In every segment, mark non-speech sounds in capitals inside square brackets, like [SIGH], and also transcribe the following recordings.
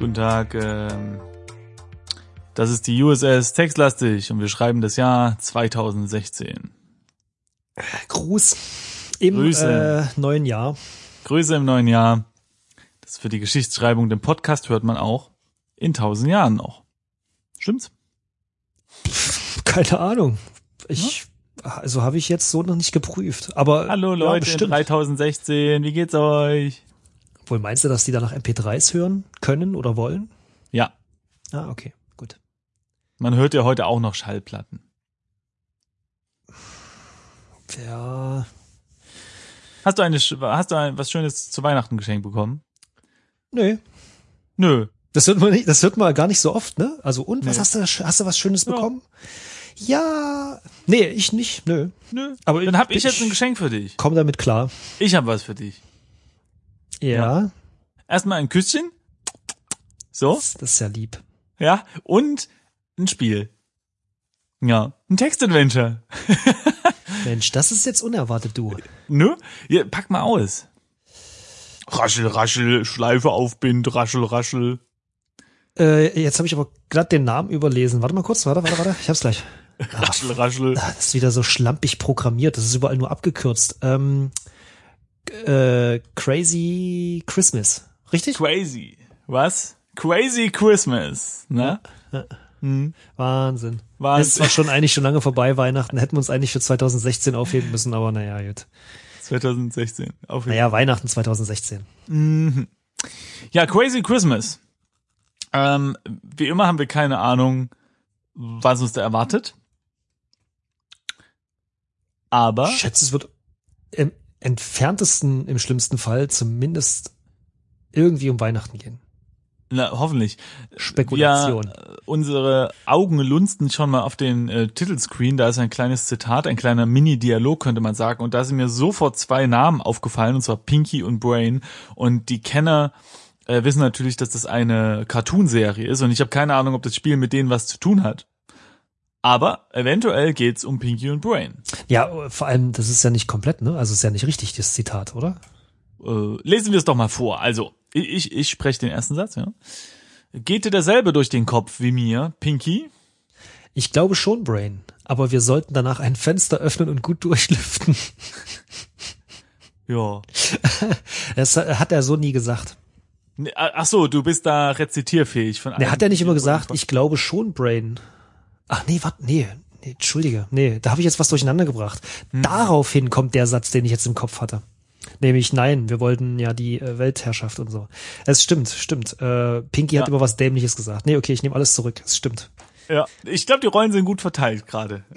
Guten Tag, ähm, das ist die USS Textlastig und wir schreiben das Jahr 2016. Gruß im Grüße. Äh, neuen Jahr. Grüße im neuen Jahr. Das ist für die Geschichtsschreibung, den Podcast hört man auch in tausend Jahren noch. Stimmt's? Keine Ahnung. Ich, also habe ich jetzt so noch nicht geprüft. Aber Hallo ja, Leute, bestimmt. 3016, wie geht's euch? Wohl meinst du, dass die danach MP3s hören können oder wollen? Ja, Ah, okay, gut. man hört ja heute auch noch Schallplatten. Ja, Hast du eine, hast du ein, was Schönes zu Weihnachten geschenkt bekommen? nö. Nö. Das hört man nicht, das hört man gar nicht so oft, ne? Also und was Nee. hast du hast du was Schönes Ja. bekommen? Ja, nee, ich nicht, nö. Nö. Aber Dann hab ich ich- jetzt ein Geschenk für dich. Komm damit klar. Ich hab was für dich. Ja, Erstmal ein Küsschen. So. das, das ist ja lieb. Ja, und ein Spiel. Ja, ein Textadventure. [LAUGHS] Mensch, das ist jetzt unerwartet, du. Ne? Ja, pack mal aus. Raschel, raschel, Schleife aufbind, raschel, raschel. Äh, jetzt habe ich aber glatt den Namen überlesen. Warte mal kurz, warte, warte, warte. Ich hab's gleich. [LAUGHS] Raschel, raschel. Ah, Das ist wieder so schlampig programmiert. Das ist überall nur abgekürzt. Ähm, äh, Crazy Christmas. Richtig? Crazy. Was? Crazy Christmas. Ne? Hm. Wahnsinn. Es Wahnsinn. war schon eigentlich schon lange vorbei, Weihnachten. Hätten wir uns eigentlich für 2016 aufheben müssen, aber naja, gut. 2016. Auf jeden Naja, Weihnachten 2016. Mhm. Ja, Crazy Christmas. Ähm, wie immer haben wir keine Ahnung, was uns da erwartet. Aber Ich schätze, es wird im entferntesten, im schlimmsten Fall zumindest irgendwie um Weihnachten gehen. Na, hoffentlich. Spekulation. Wir, äh, unsere Augen lunsten schon mal auf den äh, Titelscreen. Da ist ein kleines Zitat, ein kleiner Mini-Dialog, könnte man sagen. Und da sind mir sofort zwei Namen aufgefallen, und zwar Pinky und Brain. Und die Kenner äh, wissen natürlich, dass das eine Cartoonserie ist. Und ich habe keine Ahnung, ob das Spiel mit denen was zu tun hat. Aber eventuell geht's um Pinky und Brain. Ja, vor allem, das ist ja nicht komplett, ne? Also ist ja nicht richtig, das Zitat, oder? Äh, lesen wir es doch mal vor. Also, ich, ich, ich spreche den ersten Satz, ja. Geht dir derselbe durch den Kopf wie mir, Pinky? Ich glaube schon, Brain. Aber wir sollten danach ein Fenster öffnen und gut durchlüften. Ja. [LAUGHS] Das hat er so nie gesagt. Nee, Ach so, du bist da rezitierfähig von Der hat ja nicht immer gesagt, ich glaube schon, Brain. Ach nee, warte, nee, nee, entschuldige. Nee, da habe ich jetzt was durcheinander gebracht. Daraufhin kommt der Satz, den ich jetzt im Kopf hatte. Nämlich, nein, wir wollten ja die äh, Weltherrschaft und so. Es stimmt, stimmt. Äh, Pinky hat Ja. immer was Dämliches gesagt. Nee, okay, ich nehme alles zurück. Es stimmt. Ja, ich glaube, die Rollen sind gut verteilt gerade. [LAUGHS]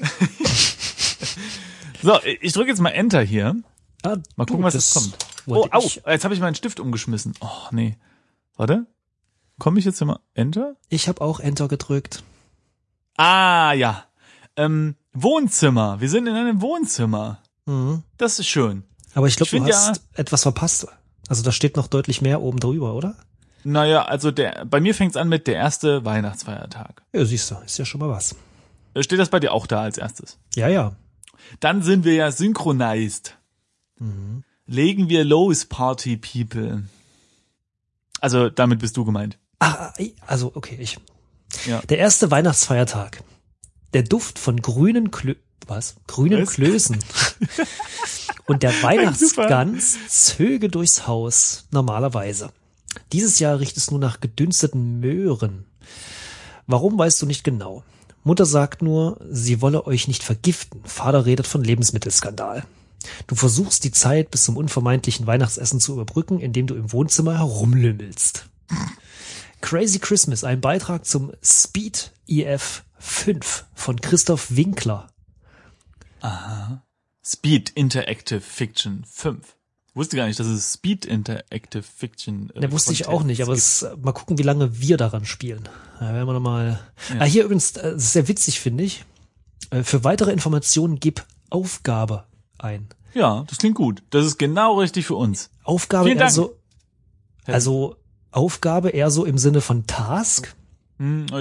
so, ich drücke jetzt mal Enter hier. Ah, Mal gucken, du, was jetzt kommt. Oh, au, ich, jetzt habe ich meinen Stift umgeschmissen. Oh, nee. Warte. Komme ich jetzt hier mal Enter? ich habe auch Enter gedrückt. Ah, ja. Ähm, Wohnzimmer. Wir sind in einem Wohnzimmer. Mhm. Das ist schön. Aber ich glaube, du find ja- hast etwas verpasst. Also da steht noch deutlich mehr oben drüber, oder? Naja, also der, bei mir fängt's an mit der erste Weihnachtsfeiertag. Ja, siehst du, ist ja schon mal was. Äh, Steht das bei dir auch da als erstes? Ja, ja. Dann sind wir ja synchronized. Mhm. Legen wir los, Party People. Also damit bist du gemeint. Ah, ah, also okay, ich. Ja. Der erste Weihnachtsfeiertag. Der Duft von grünen Klö was? Grünen Was? Klößen. [LAUGHS] Und der [LAUGHS] Weihnachtsgans zöge durchs Haus, normalerweise. Dieses Jahr riecht es nur nach gedünsteten Möhren. Warum weißt du nicht genau? Mutter sagt nur, sie wolle euch nicht vergiften. Vater redet von Lebensmittelskandal. Du versuchst die Zeit bis zum unvermeidlichen Weihnachtsessen zu überbrücken, indem du im Wohnzimmer herumlümmelst. Crazy Christmas, ein Beitrag zum Speed EF 5 von Christoph Winkler. Speed Interactive Fiction 5. Wusste gar nicht, dass es Speed Interactive Fiction. Äh, Ne, wusste ich auch nicht, aber es, mal gucken, wie lange wir daran spielen. Da werden wir noch mal. Ah, hier übrigens, äh, das ist sehr witzig, finde ich. Äh, Für weitere Informationen gib Aufgabe ein. Ja, das klingt gut. Das ist genau richtig für uns. Aufgabe eher so, also Aufgabe eher so im Sinne von Task,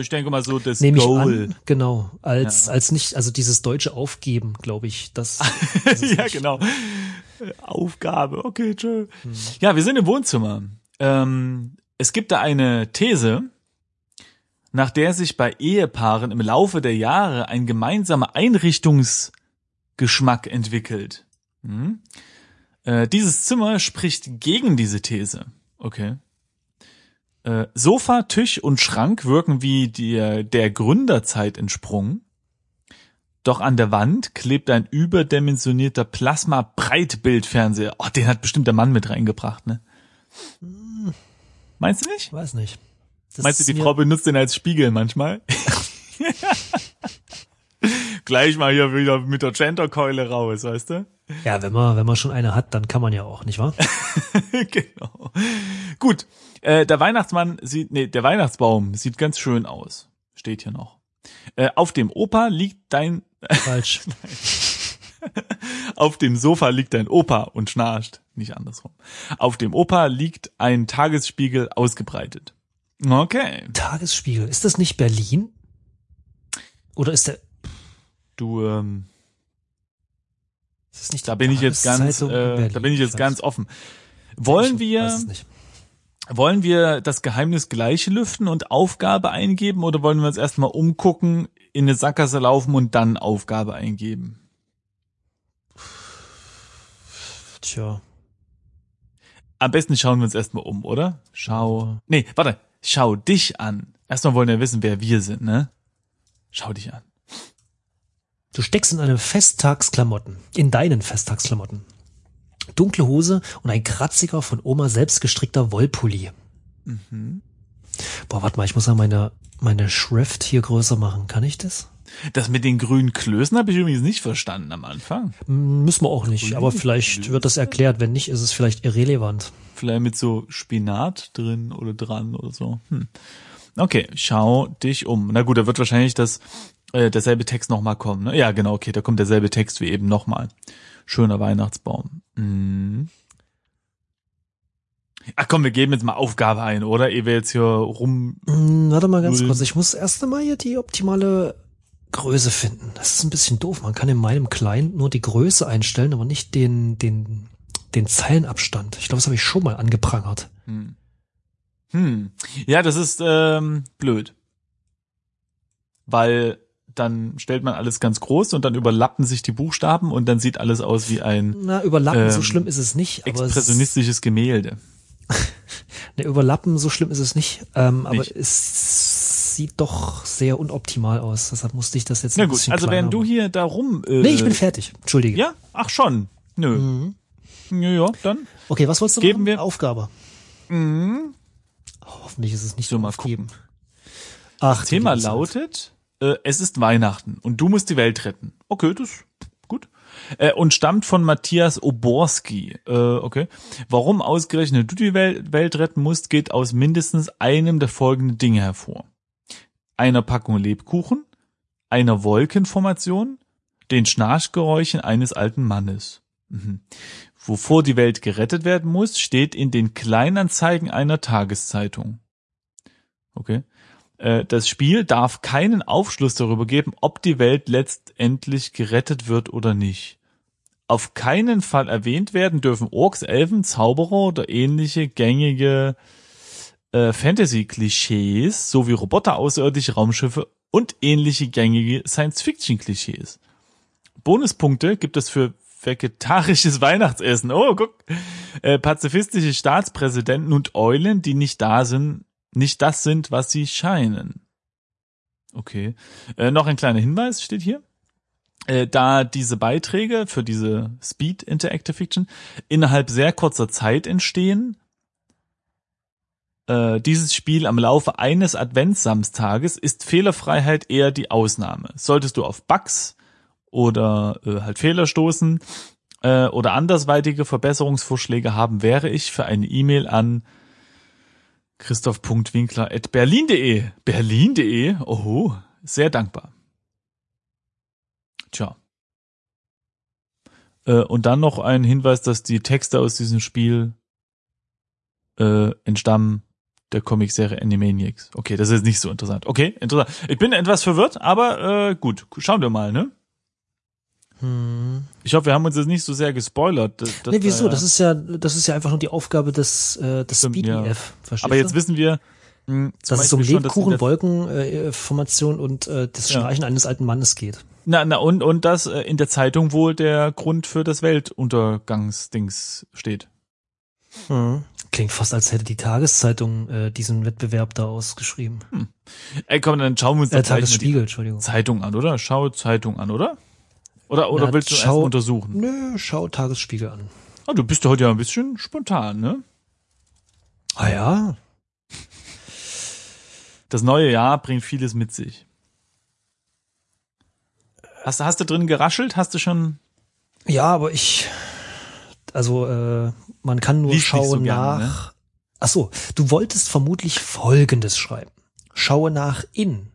Ich denke mal so das nehme ich Goal. an. Genau, als Ja. als nicht, also dieses deutsche Aufgeben, glaube ich, das, [LAUGHS] das ja, nicht- genau. Aufgabe, okay, tschö. Hm. Ja, wir sind im Wohnzimmer. Ähm, es gibt da eine These, nach der sich bei Ehepaaren im Laufe der Jahre ein gemeinsamer Einrichtungsgeschmack entwickelt. Hm? Äh, dieses Zimmer spricht gegen diese These. Okay. Äh, Sofa, Tisch und Schrank wirken wie die, der Gründerzeit entsprungen. Doch an der Wand klebt ein überdimensionierter Plasma-Breitbildfernseher. Oh, den hat bestimmt der Mann mit reingebracht, ne? Meinst du nicht? Ich weiß nicht. Das Meinst du, die Frau benutzt den als Spiegel manchmal? [LAUGHS] Gleich mal hier wieder mit der Genderkeule raus, weißt du? Ja, wenn man, wenn man schon eine hat, dann kann man ja auch, nicht wahr? [LAUGHS] genau. Gut, äh, der Weihnachtsmann sieht, nee, der Weihnachtsbaum sieht ganz schön aus. Steht hier noch. Äh, auf dem Opa liegt dein, [LAUGHS] Falsch. auf dem Sofa liegt dein Opa und schnarcht. Nicht andersrum. Auf dem Opa liegt ein Tagesspiegel ausgebreitet. Okay. Tagesspiegel. Ist das nicht Berlin? Oder ist der, Du, ähm, ist das nicht da bin ich jetzt ganz, äh, Berlin? da bin ich jetzt ganz offen. Wollen wir, wollen wir das Geheimnis gleich lüften und Aufgabe eingeben oder wollen wir uns erstmal umgucken, in eine Sackgasse laufen und dann Aufgabe eingeben? Tja. Am besten schauen wir uns erstmal um, oder? Schau. Nee, warte. Schau dich an. Erstmal wollen wir wissen, wer wir sind, ne? Schau dich an. Du steckst in eine Festtagsklamotten, in deinen Festtagsklamotten. Dunkle Hose und ein kratziger von Oma selbst gestrickter Wollpulli. Mhm. Boah, warte mal, ich muss mal meine, meine Schrift hier größer machen. Kann ich das? Das mit den grünen Klößen habe ich übrigens nicht verstanden am Anfang. Hm, Müssen wir auch nicht, Grüne aber vielleicht Klöße? wird das erklärt. Wenn nicht, ist es vielleicht irrelevant. Vielleicht mit so Spinat drin oder dran oder so. Hm. Okay, schau dich um. Na gut, da wird wahrscheinlich das äh, derselbe Text nochmal kommen. Ne? Ja, genau, okay, da kommt derselbe Text wie eben nochmal. Schöner Weihnachtsbaum. Mhm. Ach komm, wir geben jetzt mal Aufgabe ein, oder? Ehe wir jetzt hier rum. Hm, warte mal ganz kurz. Ich muss erst einmal hier die optimale Größe finden. Das ist ein bisschen doof. Man kann in meinem Client nur die Größe einstellen, aber nicht den, den, den Zeilenabstand. Ich glaube, das habe ich schon mal angeprangert. Hm. Hm. Ja, das ist ähm, blöd. Weil dann stellt man alles ganz groß und dann überlappen sich die Buchstaben und dann sieht alles aus wie ein Na, überlappen, so Ähm, schlimm ist es nicht. Aber es, expressionistisches Gemälde. [LAUGHS] ne, überlappen, so schlimm ist es nicht. Ähm, aber Nicht. es sieht doch sehr unoptimal aus. Deshalb musste ich das jetzt Na ein gut, bisschen also wenn du hier da rum. Äh, Nee, ich bin fertig. Entschuldige. Ja, ach schon. Nö. Mhm. Ja, ja, dann. Okay, was wolltest du Geben machen? wir- Aufgabe. Mhm. Oh, hoffentlich ist es nicht So, mal aufgeben. Ach, du Thema lautet, äh, es ist Weihnachten und du musst die Welt retten. Okay, das ist gut. Äh, und stammt von Matthias Oborski. Äh, okay. Warum ausgerechnet du die Welt, Welt retten musst, geht aus mindestens einem der folgenden Dinge hervor. Einer Packung Lebkuchen, einer Wolkenformation, den Schnarchgeräuschen eines alten Mannes. Mhm. Wovor die Welt gerettet werden muss, steht in den Kleinanzeigen einer Tageszeitung. Okay. Äh, Das Spiel darf keinen Aufschluss darüber geben, ob die Welt letztendlich gerettet wird oder nicht. Auf keinen Fall erwähnt werden dürfen Orks, Elfen, Zauberer oder ähnliche gängige äh, Fantasy-Klischees sowie Roboter, außerirdische Raumschiffe und ähnliche gängige Science-Fiction-Klischees. Bonuspunkte gibt es für vegetarisches [LAUGHS] Weihnachtsessen. Oh, guck. Äh, pazifistische Staatspräsidenten und Eulen, die nicht da sind, nicht das sind, was sie scheinen. Okay. Äh, noch ein kleiner Hinweis steht hier. Äh, da diese Beiträge für diese Speed Interactive Fiction innerhalb sehr kurzer Zeit entstehen, äh, dieses Spiel am Laufe eines Adventssamstages ist Fehlerfreiheit eher die Ausnahme. Solltest du auf Bugs oder äh, halt Fehler stoßen äh, oder andersweitige Verbesserungsvorschläge haben, wäre ich für eine E-Mail an christoph.winkler.berlin.de berlin.de, oho, sehr dankbar. Tja. Äh, und dann noch ein Hinweis, dass die Texte aus diesem Spiel äh, entstammen der Comicserie Animaniacs. Okay, das ist nicht so interessant. Okay, interessant. Ich bin etwas verwirrt, aber äh, gut, schauen wir mal, ne? Hm. Ich hoffe, wir haben uns jetzt nicht so sehr gespoilert. dass- Nee, wieso? da- Das ist ja, das ist ja einfach nur die Aufgabe des, äh, des Stimmt, ja. PDF. Verstehst Aber jetzt wissen wir, mh, zum dass es um dass in der- Lebkuchen-Wolken-Formation und äh, das Ja. Schnarchen eines alten Mannes geht. Na, na und und dass äh, in der Zeitung wohl der Grund für das Weltuntergangsdings steht. Hm. Klingt fast, als hätte die Tageszeitung äh, diesen Wettbewerb da ausgeschrieben. Ey, komm, dann schauen wir uns Äh, mal die Tagesspiegel, Entschuldigung. Zeitung an, oder? Schau Zeitung an, oder? Oder oder Na, willst du erst schau- mal untersuchen? Nö, schau Tagesspiegel an. Ah, du bist ja heute ja ein bisschen spontan, ne? Ah ja, Das neue Jahr bringt vieles mit sich. Hast, du- hast du drin geraschelt? Hast du schon? Ja, aber ich, also äh, man kann nur Liest schauen so gerne, nach. Ach so, du wolltest vermutlich Folgendes schreiben: Schaue nach in.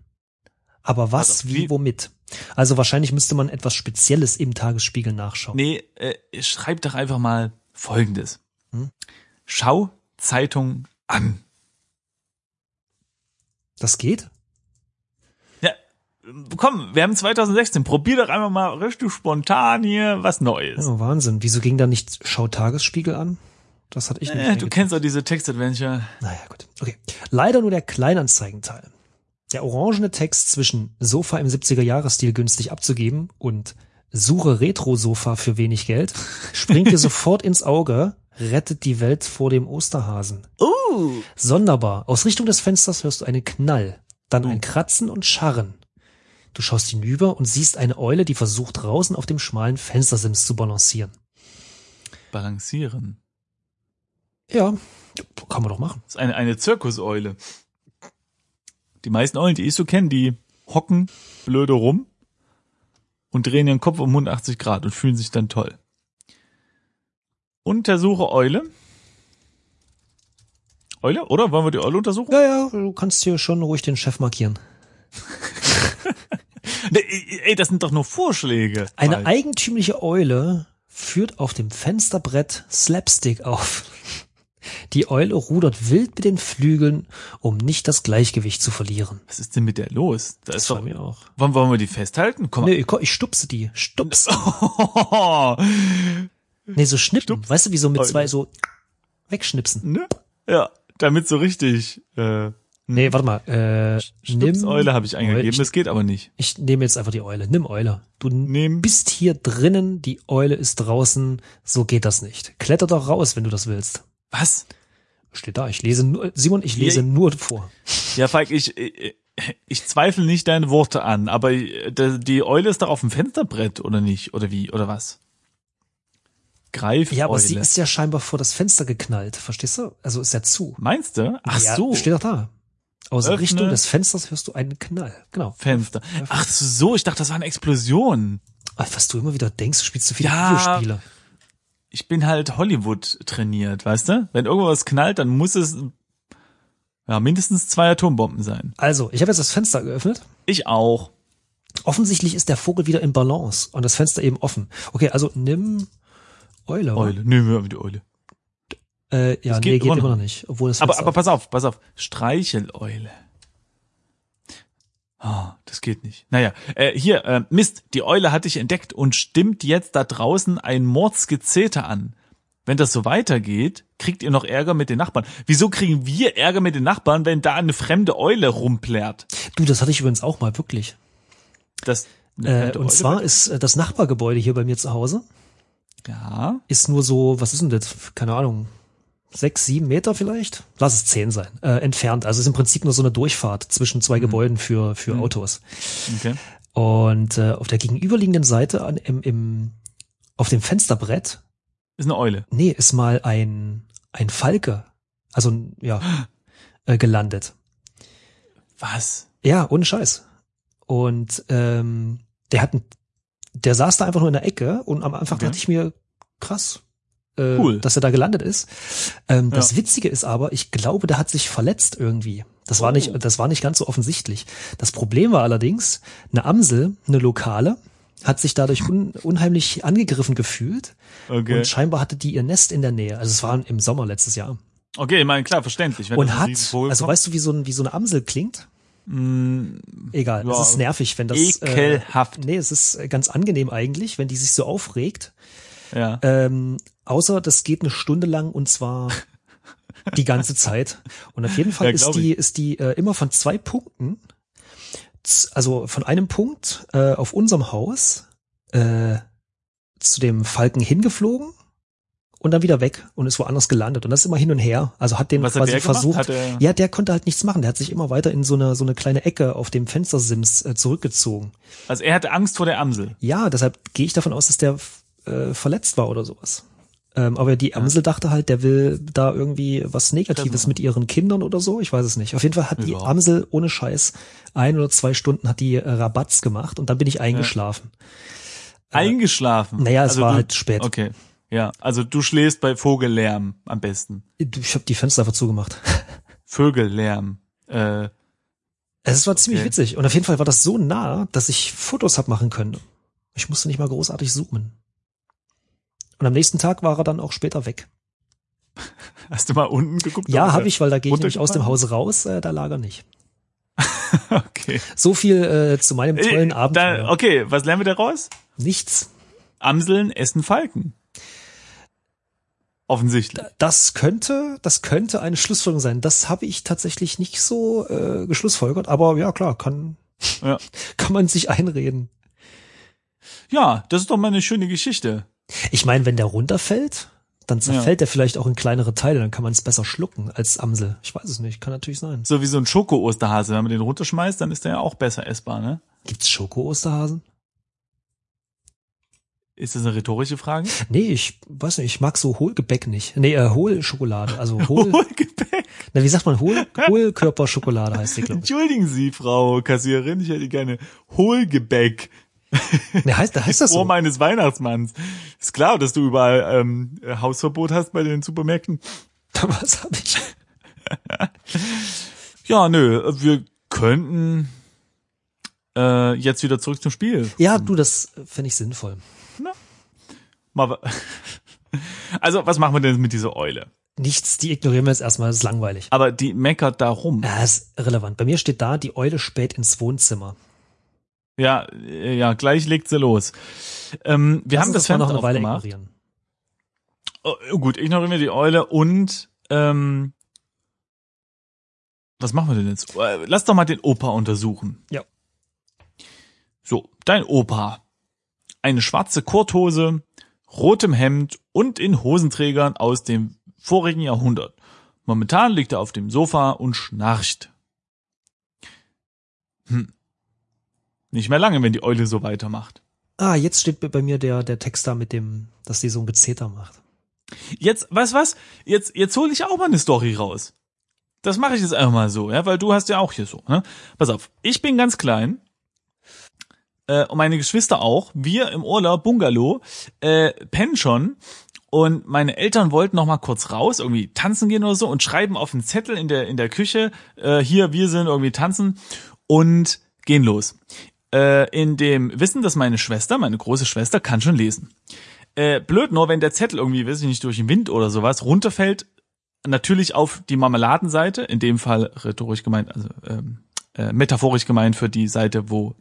Aber was, Also, wie, wie- womit? Also wahrscheinlich müsste man etwas Spezielles im Tagesspiegel nachschauen. Nee, äh, schreib doch einfach mal Folgendes. Hm? Schau Zeitung an. Das geht? Ja, komm, wir haben 2016. Probier doch einfach mal richtig spontan hier was Neues. Oh, Wahnsinn. Wieso ging da nicht Schau Tagesspiegel an? Das hatte ich nicht. Äh, du kennst doch diese Text-Adventure. Naja, gut. Okay. Leider nur der Kleinanzeigenteil. Der orangene Text zwischen Sofa im 70er-Jahres-Stil günstig abzugeben und Suche Retro-Sofa für wenig Geld [LAUGHS] springt dir sofort ins Auge, rettet die Welt vor dem Osterhasen. Uh. Sonderbar. Aus Richtung des Fensters hörst du einen Knall, dann Oh. ein Kratzen und Scharren. Du schaust hinüber und siehst eine Eule, die versucht, draußen auf dem schmalen Fenstersims zu balancieren. Balancieren. Ja, kann man doch machen. Das ist eine, eine Zirkuseule. Die meisten Eulen, die ich so kenne, die hocken blöde rum und drehen ihren Kopf um 180 Grad und fühlen sich dann toll. Untersuche Eule. Eule, oder? Wollen wir die Eule untersuchen? Ja, ja, du kannst hier schon ruhig den Chef markieren. [LAUGHS] Ey, das sind doch nur Vorschläge. Eine Falk. eigentümliche Eule führt auf dem Fensterbrett Slapstick auf. Die Eule rudert wild mit den Flügeln, um nicht das Gleichgewicht zu verlieren. Was ist denn mit der los? Da ist war doch, mir auch. wollen, wollen wir die festhalten? Komm Nee, ich, ich stupse die. Stups. [LAUGHS] Nee, so schnippen. Weißt du, wie so mit Eule. zwei so wegschnipsen. ne? Ja, damit so richtig. Äh, Nee, warte mal. Äh, nimm Stupseule habe ich eingegeben, Ich, das geht aber nicht. ich nehme jetzt einfach die Eule. Nimm Eule. Du Nimm. bist hier drinnen, die Eule ist draußen. So geht das nicht. Kletter doch raus, wenn du das willst. Was? Steht da. Ich lese nur, Simon, ich lese Ja, nur vor. Ja, Falk, ich, ich, zweifle nicht deine Worte an, aber die Eule ist doch auf dem Fensterbrett, oder nicht? Oder wie? Oder was? Greif Ja, aber sie ist ja scheinbar vor das Fenster geknallt. Verstehst du? Also ist ja zu. Meinst du? Ach ja, so. Steht doch da. Aus Öffne. Richtung des Fensters hörst du einen Knall. Genau. Fenster. Ach so, ich dachte, das war eine Explosion. Was du immer wieder denkst, du spielst zu viele Ja. Videospiele. Ich bin halt Hollywood trainiert, weißt du? Wenn irgendwas knallt, dann muss es ja mindestens zwei Atombomben sein. Also, ich habe jetzt das Fenster geöffnet. Ich auch. Offensichtlich ist der Vogel wieder in Balance und das Fenster eben offen. Okay, also nimm Eule. Eule. Nehmen wir die Eule. Äh, ja, Das nee, geht geht immer noch. nicht. Obwohl das Aber, aber pass auf, pass auf. Streicheleule. Ah, das geht nicht. Naja, äh, hier, äh, Mist, die Eule hat dich entdeckt und stimmt jetzt da draußen ein Mordsgezeter an. Wenn das so weitergeht, kriegt ihr noch Ärger mit den Nachbarn. Wieso kriegen wir Ärger mit den Nachbarn, wenn da eine fremde Eule rumplärt? Du, das hatte ich übrigens auch mal wirklich. Das, Äh, und Eule zwar ist äh, das Nachbargebäude hier bei mir zu Hause ja, ist nur so, was ist denn das? Keine Ahnung. Sechs, sieben Meter vielleicht? Lass es zehn sein. Äh, entfernt. Also es ist im Prinzip nur so eine Durchfahrt zwischen zwei Gebäuden für, für Mhm. Autos. okay. Und äh, auf der gegenüberliegenden Seite an, im, im, auf dem Fensterbrett, Ist eine Eule. nee, ist mal ein, ein Falke, also ja, [GASPS] äh, gelandet. Was? Ja, ohne Scheiß. Und ähm, der hat, ein, der saß da einfach nur in der Ecke und am Anfang Okay. dachte ich mir, krass, äh, Cool. dass er da gelandet ist. Ähm, Das Ja. Witzige ist aber, ich glaube, der hat sich verletzt irgendwie. Das war Oh. nicht, das war nicht ganz so offensichtlich. Das Problem war allerdings, eine Amsel, eine lokale, hat sich dadurch un unheimlich angegriffen gefühlt Okay. und scheinbar hatte die ihr Nest in der Nähe. Also es war im Sommer letztes Jahr. Okay, ich meine, klar, verständlich. Wenn Und hat, also weißt du, wie so, ein, wie so eine Amsel klingt? Egal, ja, es ist nervig, wenn das. ekelhaft. Äh, nee, es ist ganz angenehm eigentlich, wenn die sich so aufregt. Ja. Ähm, außer das geht eine Stunde lang und zwar die ganze Zeit. Und auf jeden [LAUGHS] Fall Ja, ist die, ist die äh, immer von zwei Punkten, also von einem Punkt äh, auf unserem Haus äh, zu dem Falken hingeflogen und dann wieder weg und ist woanders gelandet. Und das ist immer hin und her. Also hat den Was quasi versucht. Hat er- ja, der konnte halt nichts machen. Der hat sich immer weiter in so eine, so eine kleine Ecke auf dem Fenstersims äh, zurückgezogen. Also er hatte Angst vor der Amsel. Ja, deshalb gehe ich davon aus, dass der äh, verletzt war oder sowas. Ähm, aber die Amsel dachte halt, der will da irgendwie was Negatives Treffen. mit ihren Kindern oder so. Ich weiß es nicht. Auf jeden Fall hat die Ja. Amsel ohne Scheiß ein oder zwei Stunden hat die äh, Rabatz gemacht und dann bin ich eingeschlafen. Eingeschlafen. naja, es also war du, halt spät. Okay. Ja, also du schläfst bei Vogellärm am besten. Ich habe die Fenster einfach zugemacht. [LAUGHS] Vögellärm. Äh, Es war ziemlich Okay. witzig. Und auf jeden Fall war das so nah, dass ich Fotos hab machen können. Ich musste nicht mal großartig zoomen. Und am nächsten Tag war er dann auch später weg. [LAUGHS] hast du mal unten geguckt? Ja, habe ich, weil da gehe ich nämlich aus dem Haus raus, äh, da lag er nicht. [LAUGHS] Okay. So viel äh, zu meinem tollen Äh. Da, okay, was lernen wir daraus? Nichts. Amseln essen Falken. Offensichtlich. Das könnte, das könnte eine Schlussfolgerung sein. Das habe ich tatsächlich nicht so äh, geschlussfolgert, aber ja klar, kann, Ja. [LAUGHS] kann man sich einreden. ja, das ist doch mal eine schöne Geschichte. Ich meine, wenn der runterfällt, dann zerfällt der vielleicht auch in kleinere Teile, dann kann man es besser schlucken als Amsel. Ich weiß es nicht, kann natürlich sein. So wie so ein Schoko-Osterhase. Wenn man den runterschmeißt, dann ist der ja auch besser essbar, ne? Gibt's Schoko-Osterhasen? Ist das eine rhetorische Frage? Nee, ich weiß nicht, ich mag so Hohlgebäck nicht. Nee, äh, Hohlschokolade, also [LAUGHS] Hohl, Hohlgebäck. na, wie sagt man, Hohl, [LAUGHS] Hohlkörperschokolade heißt die, glaube ich. Entschuldigen Sie, Frau Kassiererin, ich hätte gerne Hohlgebäck [LAUGHS] Nee, heißt, heißt das so? meines Weihnachtsmanns. Ist klar, dass du überall ähm, Hausverbot hast bei den Supermärkten. [LAUGHS] Was habe ich? [LAUGHS] Ja, nö, wir könnten äh, jetzt wieder zurück zum Spiel. Ja, du, das finde ich sinnvoll. Mal, wa- also, was machen wir denn mit dieser Eule? Nichts, die ignorieren wir jetzt erstmal, das ist langweilig. Aber die meckert da rum. Ja, ist irrelevant. Bei mir steht da, die Eule spät ins Wohnzimmer. Ja, äh, ja, gleich legt sie los. Ähm, wir Lass haben das Fenster noch eine Weile aufgemacht. ignorieren. Oh, gut, ignorieren wir die Eule und ähm, was machen wir denn jetzt? Äh, Lass doch mal den Opa untersuchen. Ja. So, dein Opa. Eine schwarze Kurthose, rotem Hemd und in Hosenträgern aus dem vorigen Jahrhundert. Momentan liegt er auf dem Sofa und schnarcht. Hm. Nicht mehr lange, wenn die Eule so weitermacht. Ah, jetzt steht bei mir der, der Text da mit dem, dass die so ein Gezeter macht. Jetzt, was, was? Jetzt, jetzt hole ich auch mal eine Story raus. Das mache ich jetzt einfach mal so, ja, weil du hast ja auch hier so, ne? Pass auf, ich bin ganz klein. Äh, und meine Geschwister auch. Wir im Urlaub, Bungalow, äh, pennen schon. Und meine Eltern wollten noch mal kurz raus, irgendwie tanzen gehen oder so und schreiben auf einen Zettel in der, in der Küche, äh, hier, wir sind irgendwie tanzen und gehen los. Äh, in dem Wissen, dass meine Schwester, meine große Schwester, kann schon lesen. Äh, blöd nur, wenn der Zettel irgendwie, weiß ich nicht, durch den Wind oder sowas runterfällt, natürlich auf die Marmeladenseite, in dem Fall rhetorisch gemeint, also ähm, äh, metaphorisch gemeint für die Seite, wo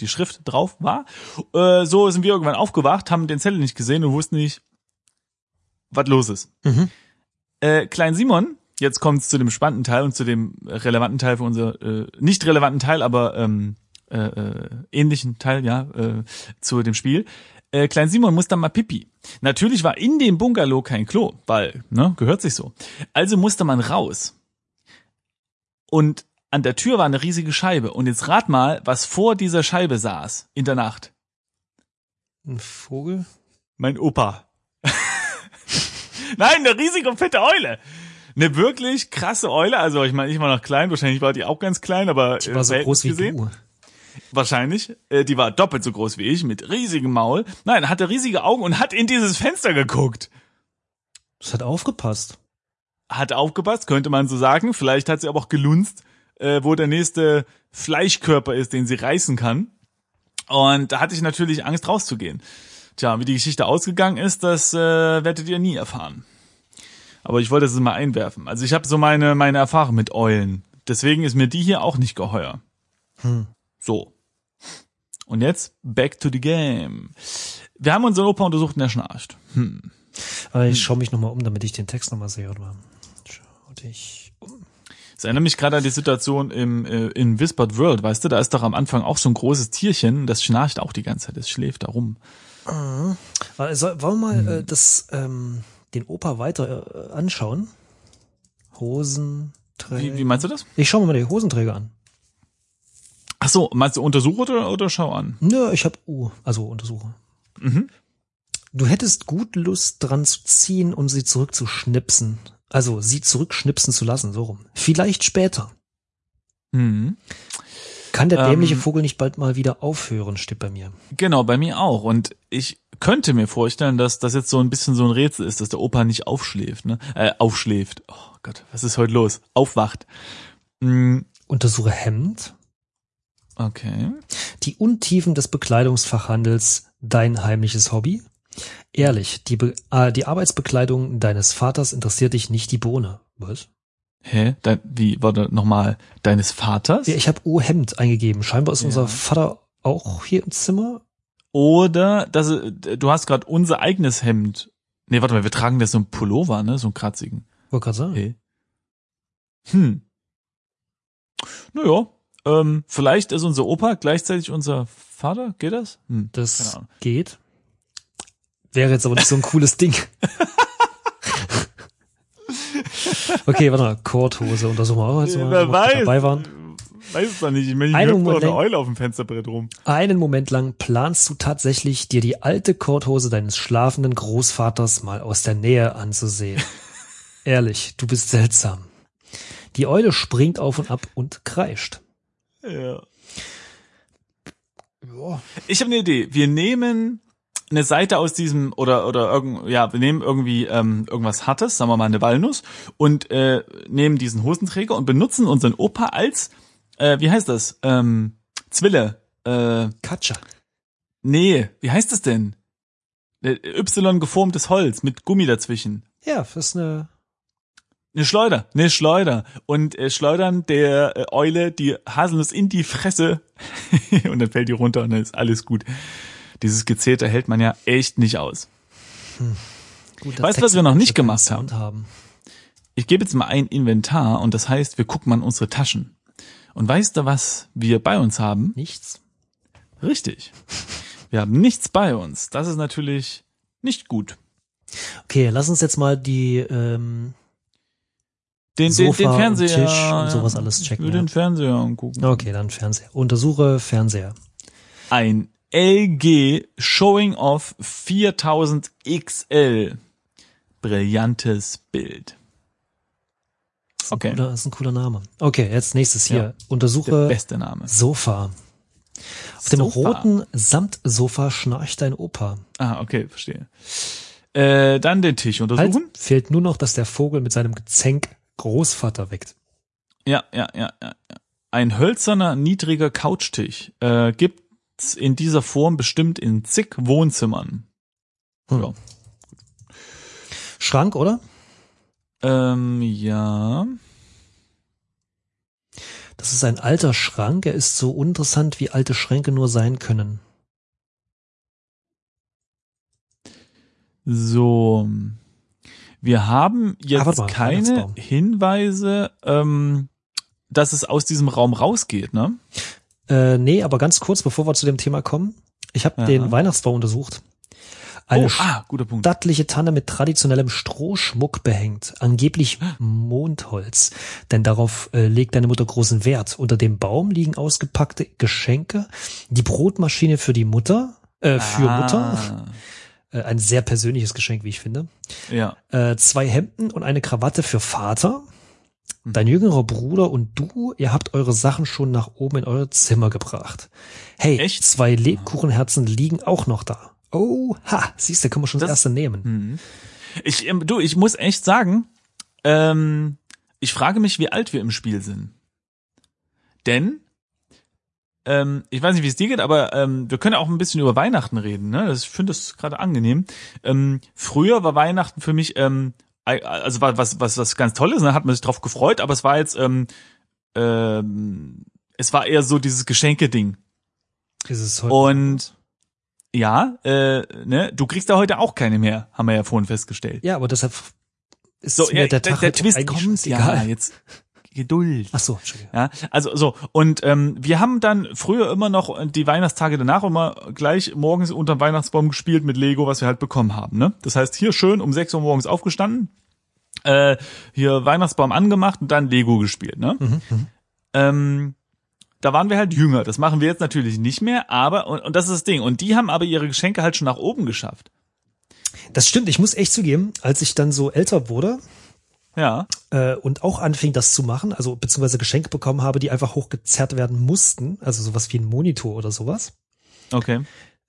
die Schrift drauf war. Äh, so sind wir irgendwann aufgewacht, haben den Zettel nicht gesehen und wussten nicht, was los ist. Mhm. Äh, Klein Simon, jetzt kommt's zu dem spannenden Teil und zu dem relevanten Teil für unser, äh, nicht relevanten Teil, aber ähm, äh, äh, ähnlichen Teil, ja, äh, zu dem Spiel. Äh, Klein Simon muss dann mal pipi. Natürlich war in dem Bungalow kein Klo, weil, ne, gehört sich so. Also musste man raus. Und an der Tür war eine riesige Scheibe. Und jetzt rat mal, was vor dieser Scheibe saß in der Nacht. Ein Vogel? Mein Opa. [LAUGHS] Nein, eine riesige fette Eule. Eine wirklich krasse Eule. Also ich meine, ich war noch klein, wahrscheinlich war die auch ganz klein, aber Die war so selten groß wie gesehen. du. Wahrscheinlich. Äh, die war doppelt so groß wie ich, mit riesigem Maul. Nein, hatte riesige Augen und hat in dieses Fenster geguckt. Das hat aufgepasst. Hat aufgepasst, könnte man so sagen. Vielleicht hat sie aber auch gelunzt, äh, wo der nächste Fleischkörper ist, den sie reißen kann. Und da hatte ich natürlich Angst rauszugehen. Tja, wie die Geschichte ausgegangen ist, das äh, werdet ihr nie erfahren. Aber ich wollte es mal einwerfen. Also ich habe so meine meine Erfahrung mit Eulen. Deswegen ist mir die hier auch nicht geheuer. Hm. So. Und jetzt back to the game. Wir haben unseren Opa untersucht und er schnarcht. Hm. Aber ich schaue mich nochmal um, damit ich den Text nochmal sehe. Oder? Schau dich um. Das erinnert mich gerade an die Situation im, äh, in Whispered World, weißt du, da ist doch am Anfang auch so ein großes Tierchen, das schnarcht auch die ganze Zeit, das schläft da rum. Also, wollen wir mal äh, das, ähm, den Opa weiter äh, anschauen? Hosenträger. Wie, wie meinst du das? Ich schaue mir mal die Hosenträger an. Ach so, meinst du untersuche oder, oder schau an? Nö, ich habe U, also untersuche. Mhm. Du hättest gut Lust dran zu ziehen und sie zurückzuschnipsen. Also sie zurückschnipsen zu lassen, so rum. Vielleicht später. Mhm. Kann der Ähm. dämliche Vogel nicht bald mal wieder aufhören, steht bei mir. Genau, bei mir auch. Und ich könnte mir vorstellen, dass das jetzt so ein bisschen so ein Rätsel ist, dass der Opa nicht aufschläft, ne? Äh, aufschläft. Oh Gott, was ist heute los? Aufwacht. Mm, Untersuche Hemd. Okay. Die Untiefen des Bekleidungsfachhandels, dein heimliches Hobby. Ehrlich, die, Be äh, die Arbeitsbekleidung deines Vaters interessiert dich nicht die Bohne. Was? Hä? Dein, wie, warte, nochmal, deines Vaters? Ja, ich habe O Hemd eingegeben. Scheinbar ist Ja. unser Vater auch hier im Zimmer. Oder, dass, äh, du hast gerade unser eigenes Hemd. Nee, warte mal, wir tragen das so ein Pullover, ne? So einen kratzigen. Wollte gerade sagen. Hä? Hm. Naja, ähm, vielleicht ist unser Opa gleichzeitig unser Vater. Geht das? Hm. Das geht. Wäre jetzt aber nicht so ein cooles Ding. okay, warte mal. Korthose untersuchen wir auch jetzt mal, Wer weiß. dabei waren. Weiß es doch nicht. Ich meine, ich Moment. eine Eule auf dem Fensterbrett rum. Einen Moment lang planst du tatsächlich, dir die alte Korthose deines schlafenden Großvaters mal aus der Nähe anzusehen. [LAUGHS] Ehrlich, du bist seltsam. Die Eule springt auf und ab und kreischt. Ja. Ich habe eine Idee. Wir nehmen eine Seite aus diesem oder oder irgend ja, wir nehmen irgendwie ähm, irgendwas Hartes, sagen wir mal eine Walnuss und äh, nehmen diesen Hosenträger und benutzen unseren Opa als äh, wie heißt das? Ähm, Zwille. Äh, Katscha. nee, wie heißt das denn? Äh, Y geformtes Holz mit Gummi dazwischen. Ja, das ist eine Eine Schleuder, eine Schleuder. Und äh, schleudern der äh, Eule die Haselnuss in die Fresse [LAUGHS] und dann fällt die runter und dann ist alles gut. Dieses Gezeter hält man ja echt nicht aus. guter Weißt du, was wir noch nicht gemacht Sound haben. Ich gebe jetzt mal ein Inventar und das heißt, wir gucken mal in unsere Taschen. Und weißt du, was wir bei uns haben? Nichts. Richtig. Wir haben nichts bei uns. Das ist natürlich nicht gut. Okay, lass uns jetzt mal die ähm, Den, den, Sofa den und Fernseher. Tisch und sowas alles Ich checken, will ja. den Fernseher angucken. Okay, dann Fernseher. Untersuche Fernseher. Ein LG Showing Off 4000 XL. Brillantes Bild. Ist Okay. cooler, das ist ein cooler Name. Okay, jetzt nächstes hier. Ja. Der Untersuche beste Name. Sofa. Auf dem Sofa. roten Samtsofa schnarcht dein Opa. Ah, okay, verstehe. Äh, dann den Tisch Halt, untersuchen. fehlt nur noch, dass der Vogel mit seinem Gezänk Großvater weckt. Ja, ja, ja, ja. Ein hölzerner, niedriger Couchtisch äh, gibt's in dieser Form bestimmt in zig Wohnzimmern. Hm. Ja. Schrank, oder? Ähm, ja. Das ist ein alter Schrank. Er ist so uninteressant, wie alte Schränke nur sein können. So. Wir haben jetzt Ah, warte mal, keine. Hinweise, ähm, dass es aus diesem Raum rausgeht, ne? Äh, nee, aber ganz kurz, bevor wir zu dem Thema kommen. Ich habe den Weihnachtsbaum untersucht. Eine oh, ah, guter Punkt. stattliche Tanne mit traditionellem Strohschmuck behängt, angeblich Mondholz, denn darauf äh, legt deine Mutter großen Wert. Unter dem Baum liegen ausgepackte Geschenke, die Brotmaschine für die Mutter, äh, für Mutter, äh, ein sehr persönliches Geschenk, wie ich finde, ja. äh, zwei Hemden und eine Krawatte für Vater. Hm. Dein jüngerer Bruder und du, ihr habt eure Sachen schon nach oben in euer Zimmer gebracht. Hey, Echt? zwei Lebkuchenherzen liegen auch noch da. Oh, ha, siehst du, können wir schon das, Das- erste nehmen. Mhm. Ich, ähm, du, ich muss echt sagen, ähm, ich frage mich, wie alt wir im Spiel sind. Denn ähm, ich weiß nicht, wie es dir geht, aber ähm, wir können auch ein bisschen über Weihnachten reden. Ne? Das, ich finde das gerade angenehm. Ähm, früher war Weihnachten für mich, ähm, also war was was was ganz Tolles, ne? hat man sich drauf gefreut, aber es war jetzt, ähm, ähm, es war eher so dieses Geschenke-Ding. Ist es heute Und ja, äh, ne, du kriegst da heute auch keine mehr, haben wir ja vorhin festgestellt. ja, aber deshalb ist So, ja, der der, der Twist kommt, ja, jetzt Geduld. Ach so, Entschuldigung. Ja, also so und ähm, wir haben dann früher immer noch die Weihnachtstage danach immer gleich morgens unterm Weihnachtsbaum gespielt mit Lego, was wir halt bekommen haben. Ne? Das heißt hier schön um 6 Uhr morgens aufgestanden, äh, hier Weihnachtsbaum angemacht und dann Lego gespielt. Ne? Ähm, da waren wir halt jünger. Das machen wir jetzt natürlich nicht mehr, aber und, und das ist das Ding. Und die haben aber ihre Geschenke halt schon nach oben geschafft. Das stimmt, ich muss echt zugeben, als ich dann so älter wurde Ja, äh, und auch anfing, das zu machen, also beziehungsweise Geschenke bekommen habe, die einfach hochgezerrt werden mussten, also sowas wie ein Monitor oder sowas, okay.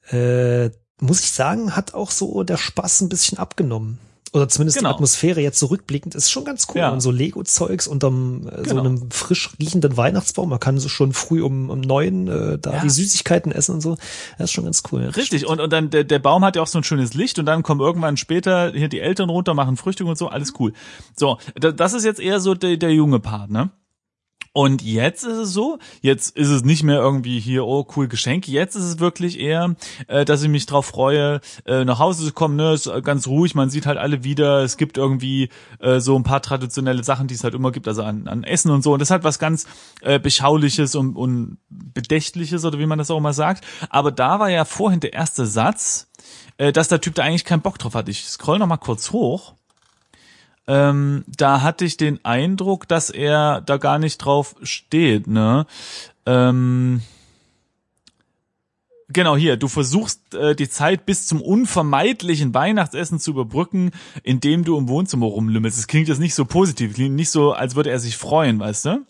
äh, muss ich sagen, hat auch so der Spaß ein bisschen abgenommen. Oder zumindest Genau. die Atmosphäre jetzt zurückblickend ist schon ganz cool. Ja. Und so Lego-Zeugs unterm äh, so Genau. einem frisch riechenden Weihnachtsbaum. Man kann so schon früh um, um neun äh, da Ja. die Süßigkeiten essen und so. Das ist schon ganz cool. Richtig, und, und dann der, der Baum hat ja auch so ein schönes Licht und dann kommen irgendwann später hier die Eltern runter, machen Frühstück und so, alles cool. So, da- das ist jetzt eher so der, der junge Part, ne? Und jetzt ist es so, jetzt ist es nicht mehr irgendwie hier, oh cool Geschenk, jetzt ist es wirklich eher, äh, dass ich mich drauf freue, äh, nach Hause zu kommen, ne, ist ganz ruhig, man sieht halt alle wieder, es gibt irgendwie äh, so ein paar traditionelle Sachen, die es halt immer gibt, also an, an Essen und so, und das ist halt was ganz äh, Beschauliches und, und Bedächtliches oder wie man das auch immer sagt, aber da war ja vorhin der erste Satz, äh, dass der Typ da eigentlich keinen Bock drauf hat. Ich scroll noch mal kurz hoch ähm, da hatte ich den Eindruck, dass er da gar nicht drauf steht, ne? Ähm, genau hier, du versuchst äh, die Zeit bis zum unvermeidlichen Weihnachtsessen zu überbrücken, indem du im Wohnzimmer rumlümmelst. Das klingt jetzt nicht so positiv, klingt nicht so, als würde er sich freuen, weißt du?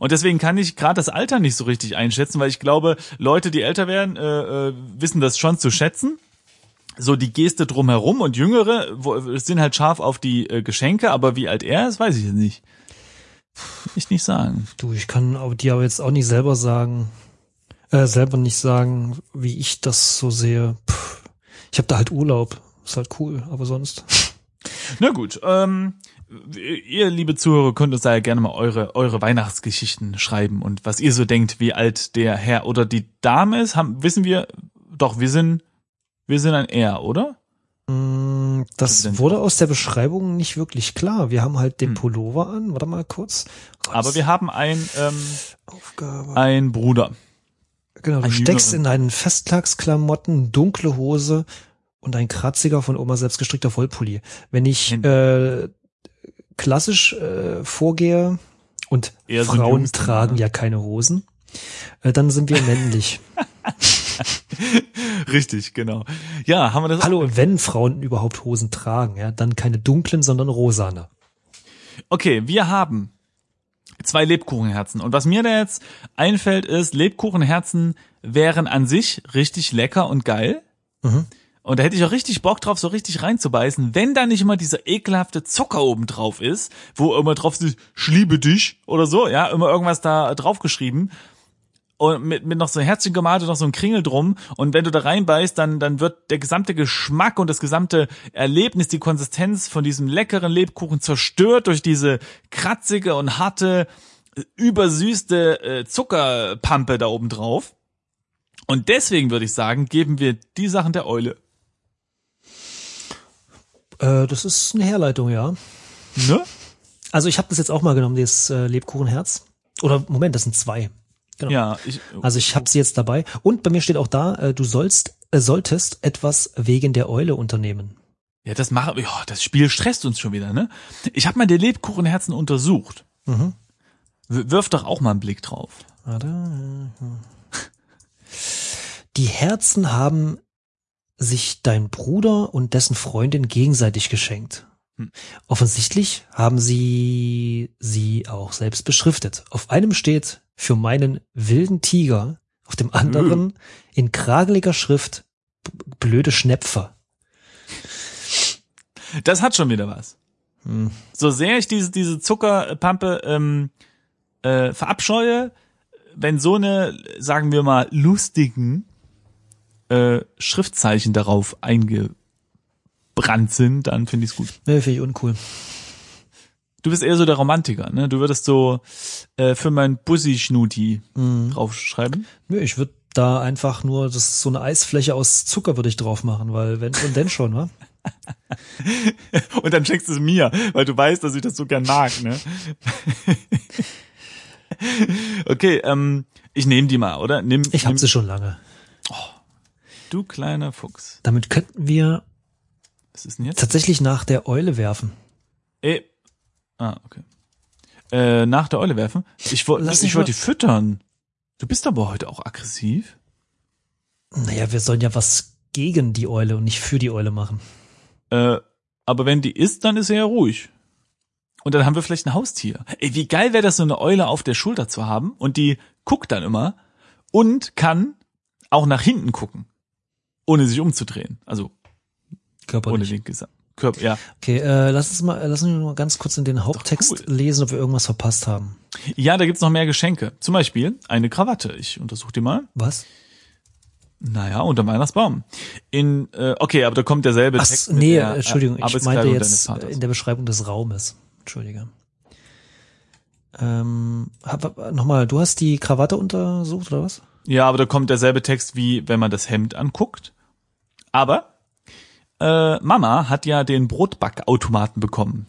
Und deswegen kann ich gerade das Alter nicht so richtig einschätzen, weil ich glaube, Leute, die älter werden, äh, äh, wissen das schon zu schätzen so die Geste drumherum und Jüngere wo, sind halt scharf auf die äh, Geschenke, aber wie alt er ist, weiß ich jetzt nicht. Ich nicht sagen. Du, ich kann aber dir aber jetzt auch nicht selber sagen, äh, selber nicht sagen, wie ich das so sehe. Puh. Ich habe da halt Urlaub. Ist halt cool, aber sonst. [LAUGHS] Na gut, ähm, ihr liebe Zuhörer könnt uns da ja gerne mal eure eure Weihnachtsgeschichten schreiben und was ihr so denkt, wie alt der Herr oder die Dame ist, haben wissen wir doch, wir sind wir sind ein Er, oder? Mm, Das wurde aus der Beschreibung nicht wirklich klar. Wir haben halt den Hm. Pullover an. Warte mal kurz. Aber wir haben ein ähm, Aufgabe. ein Bruder. Genau, du ein steckst Jüngeren. in deinen Festtagsklamotten, dunkle Hose und ein kratziger von Oma selbst gestrickter Wollpulli. Wenn ich äh, klassisch äh, vorgehe und Eher so Frauen Jungs- tragen ja keine Hosen, äh, dann sind wir männlich. [LAUGHS] [LAUGHS] Richtig, genau. Ja, haben wir das Hallo, wenn Frauen überhaupt Hosen tragen, ja, dann keine dunklen, sondern rosane. Okay, wir haben zwei Lebkuchenherzen. Und was mir da jetzt einfällt, ist, Lebkuchenherzen wären an sich richtig lecker und geil. Mhm. Und da hätte ich auch richtig Bock drauf, so richtig reinzubeißen, wenn da nicht immer dieser ekelhafte Zucker oben drauf ist, wo immer drauf steht, ich liebe dich oder so, ja, immer irgendwas da drauf geschrieben. Und mit, mit noch so Herzchen gemalt und noch so ein Kringel drum. Und wenn du da reinbeißt, dann, dann wird der gesamte Geschmack und das gesamte Erlebnis, die Konsistenz von diesem leckeren Lebkuchen zerstört durch diese kratzige und harte, übersüßte äh, Zuckerpampe da oben drauf. Und deswegen würde ich sagen, geben wir die Sachen der Eule. Äh, das ist eine Herleitung, ja. Ne? Also ich habe das jetzt auch mal genommen, das äh, Lebkuchenherz. Oder Moment, das sind zwei. Genau. Ja, ich, Also ich habe sie jetzt dabei. Und bei mir steht auch da, äh, du sollst, äh, solltest etwas wegen der Eule unternehmen. ja, das machen, ja, das Spiel stresst uns schon wieder, ne? Ich habe mal die Lebkuchenherzen untersucht. Mhm. Wirf doch auch mal einen Blick drauf. Die Herzen haben sich dein Bruder und dessen Freundin gegenseitig geschenkt. Hm. Offensichtlich haben sie sie auch selbst beschriftet. Auf einem steht für meinen wilden Tiger, auf dem anderen in krageliger Schrift blöde Schnepfer. Das hat schon wieder was. Hm. So sehr ich diese, diese Zuckerpampe ähm, äh, verabscheue, wenn so eine, sagen wir mal, lustigen äh, Schriftzeichen darauf eingebrannt sind, dann finde ich es gut. Nee, finde ich uncool. Du bist eher so der Romantiker, ne? Du würdest so äh, für mein Bussi-Schnuti draufschreiben. Nö, ich würde da einfach nur, das ist so eine Eisfläche aus Zucker würde ich drauf machen, weil wenn und denn schon, wa? [LAUGHS] Und dann schenkst du es mir, weil du weißt, dass ich das so gern mag, ne? [LAUGHS] okay, ähm, ich nehme die mal, oder? Nimm, Ich habe sie schon lange. Du kleiner Fuchs. Damit könnten wir Was ist denn jetzt? tatsächlich nach der Eule werfen. Ey. Ah, okay. Äh, nach der Eule werfen? Ich, woll- Lass ich wollte die füttern. Du bist aber heute auch aggressiv. Naja, wir sollen ja was gegen die Eule und nicht für die Eule machen. Äh, aber wenn die isst, dann ist er ja ruhig. Und dann haben wir vielleicht ein Haustier. Ey, wie geil wäre das, so eine Eule auf der Schulter zu haben und die guckt dann immer und kann auch nach hinten gucken, ohne sich umzudrehen. Also ohne Körperlich. den Gesa- Körper. Ja. Okay, äh, lass uns mal, lass uns mal ganz kurz in den Haupttext cool. lesen, ob wir irgendwas verpasst haben. ja, da gibt's noch mehr Geschenke. Zum Beispiel eine Krawatte. Ich untersuche die mal. Was? Naja, unter Weihnachtsbaum. In, äh, okay, aber da kommt derselbe Ach, Text. nee, der, äh, Entschuldigung, ich meinte jetzt in der Beschreibung des Raumes. Entschuldige. Ähm, nochmal, du hast die Krawatte untersucht oder was? Ja, aber da kommt derselbe Text wie wenn man das Hemd anguckt. Aber äh, Mama hat ja den Brotbackautomaten bekommen.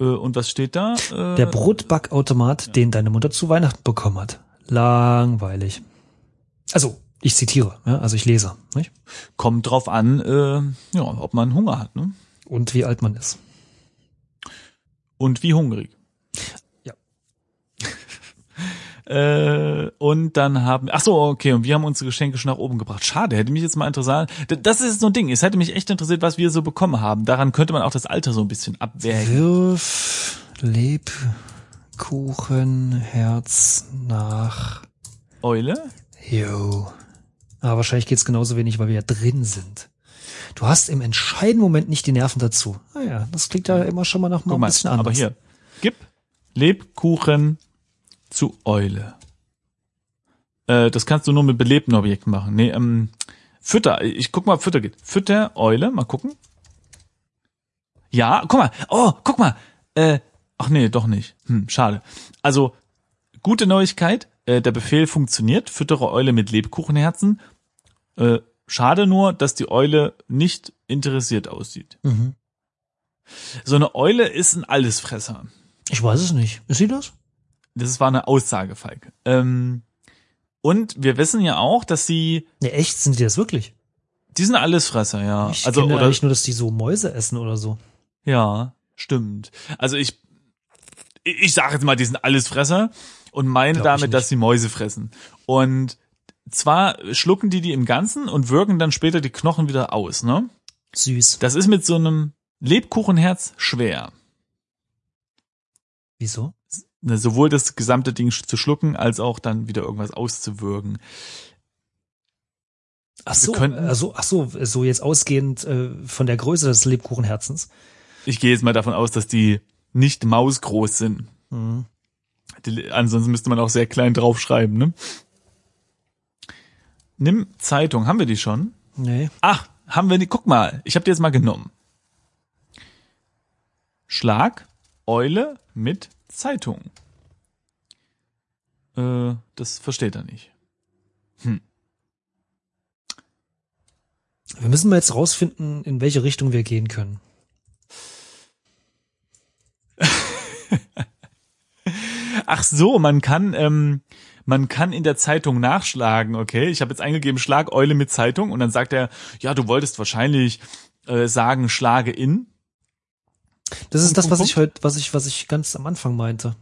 Äh, und was steht da? Äh, Der Brotbackautomat, den deine Mutter zu Weihnachten bekommen hat. Langweilig. Also, ich zitiere, ja, also ich lese, nicht? kommt drauf an, äh, ja, ob man Hunger hat, ne? Und wie alt man ist. Und wie hungrig. Ja. Äh, und dann haben, ach so, okay, und wir haben unsere Geschenke schon nach oben gebracht. Schade, hätte mich jetzt mal interessiert. Das ist so ein Ding. Es hätte mich echt interessiert, was wir so bekommen haben. Daran könnte man auch das Alter so ein bisschen abwägen. Wirf Lebkuchenherz nach. Eule? Jo. Aber wahrscheinlich geht's genauso wenig, weil wir ja drin sind. Du hast im entscheidenden Moment nicht die Nerven dazu. Naja, das klingt ja immer schon mal nach mal Guck ein mal, bisschen anders. aber hier. Gib Lebkuchen zu Eule. Äh, das kannst du nur mit belebten Objekten machen. Nee, ähm, Fütter. Ich guck mal, ob Fütter geht. Fütter, Eule, mal gucken. Ja, guck mal. Oh, guck mal. Äh, ach nee, doch nicht. Hm, schade. Also, gute Neuigkeit. Äh, der Befehl funktioniert. Füttere Eule mit Lebkuchenherzen. Äh, schade nur, dass die Eule nicht interessiert aussieht. Mhm. So eine Eule ist ein Allesfresser. Ich weiß es nicht. Ist sie das? Das war eine Aussage, Falk. Ähm, und wir wissen ja auch, dass sie, Ne, echt? Sind die das wirklich? die sind Allesfresser, ja. Ich also, oder, eigentlich nur, dass die so Mäuse essen oder so. ja, stimmt. Also ich, ich sage jetzt mal, die sind Allesfresser und meine Glaub damit, nicht. dass sie Mäuse fressen. Und zwar schlucken die die im Ganzen und wirken dann später die Knochen wieder aus, ne? Süß. Das ist mit so einem Lebkuchenherz schwer. Wieso? Ne, sowohl das gesamte Ding zu schlucken, als auch dann wieder irgendwas auszuwürgen. Ach so, also, ach so, so jetzt ausgehend äh, von der Größe des Lebkuchenherzens. Ich gehe jetzt mal davon aus, dass die nicht mausgroß sind. Mhm. Die, ansonsten müsste man auch sehr klein draufschreiben, ne? Nimm Zeitung, haben wir die schon? Nee. Ach, haben wir die, guck mal, ich habe die jetzt mal genommen. Schlag, Eule mit Zeitung. Äh, das versteht er nicht. Wir müssen mal jetzt rausfinden, in welche Richtung wir gehen können. [LAUGHS] Ach so, man kann, ähm, man kann in der Zeitung nachschlagen, okay? Ich habe jetzt eingegeben Schlag Eule mit Zeitung und dann sagt er, ja, du wolltest wahrscheinlich äh, sagen Schlage in. Das ist Punkt, das, was Punkt, ich heute, was ich, was ich ganz am Anfang meinte.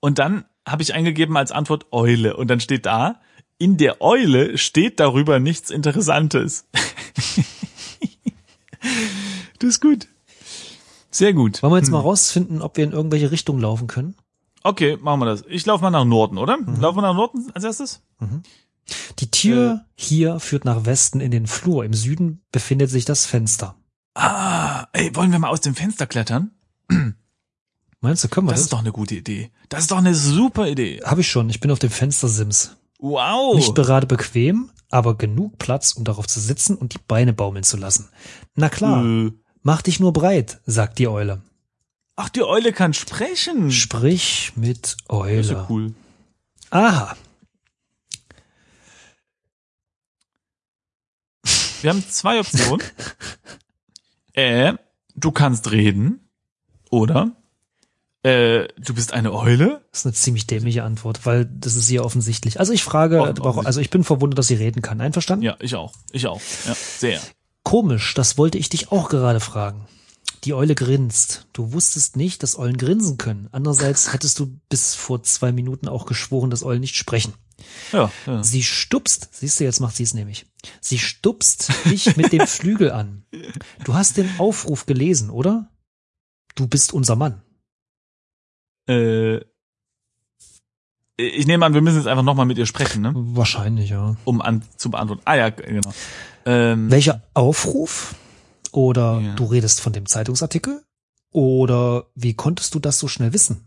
Und dann habe ich eingegeben als Antwort Eule und dann steht da, in der Eule steht darüber nichts Interessantes. [LAUGHS] das ist gut. Sehr gut. Wollen wir jetzt Hm. mal rausfinden, ob wir in irgendwelche Richtungen laufen können? Okay, machen wir das. Ich laufe mal nach Norden, oder? Mhm. Laufen wir nach Norden als erstes? Die Tür Äh. hier führt nach Westen in den Flur. Im Süden befindet sich das Fenster. Ah, ey, wollen wir mal aus dem Fenster klettern? [CLEARS THROAT] Meinst du, können wir Das das? ist doch eine gute Idee. Das ist doch eine super Idee. Habe ich schon. Ich bin auf dem Fenstersims. Wow. Nicht gerade bequem, aber genug Platz, um darauf zu sitzen und die Beine baumeln zu lassen. Na klar, Äh, mach dich nur breit, sagt die Eule. Ach, die Eule kann sprechen. Sprich mit Das ist ja Eule. cool. Aha. Wir haben zwei Optionen. [LAUGHS] äh, du kannst reden. Oder äh, du bist eine Eule. Das ist eine ziemlich dämliche Antwort, weil das ist hier offensichtlich. Also ich frage, Offen- also ich bin verwundert, dass sie reden kann. Einverstanden? Ja, ich auch. Ich auch. Ja, sehr. Komisch, das wollte ich dich auch gerade fragen. Die Eule grinst. Du wusstest nicht, dass Eulen grinsen können. Andererseits hättest du bis vor zwei Minuten auch geschworen, dass Eulen nicht sprechen. Ja, ja. Sie stupst, siehst du, jetzt macht sie es nämlich. Sie stupst dich mit dem [LAUGHS] Flügel an. Du hast den Aufruf gelesen, oder? Du bist unser Mann. Äh, ich nehme an, wir müssen jetzt einfach nochmal mit ihr sprechen, ne? Wahrscheinlich, ja. um an, zu beantworten. Ah ja, genau. Ähm, Welcher Aufruf? Oder Ja. du redest von dem Zeitungsartikel? Oder wie konntest du das so schnell wissen?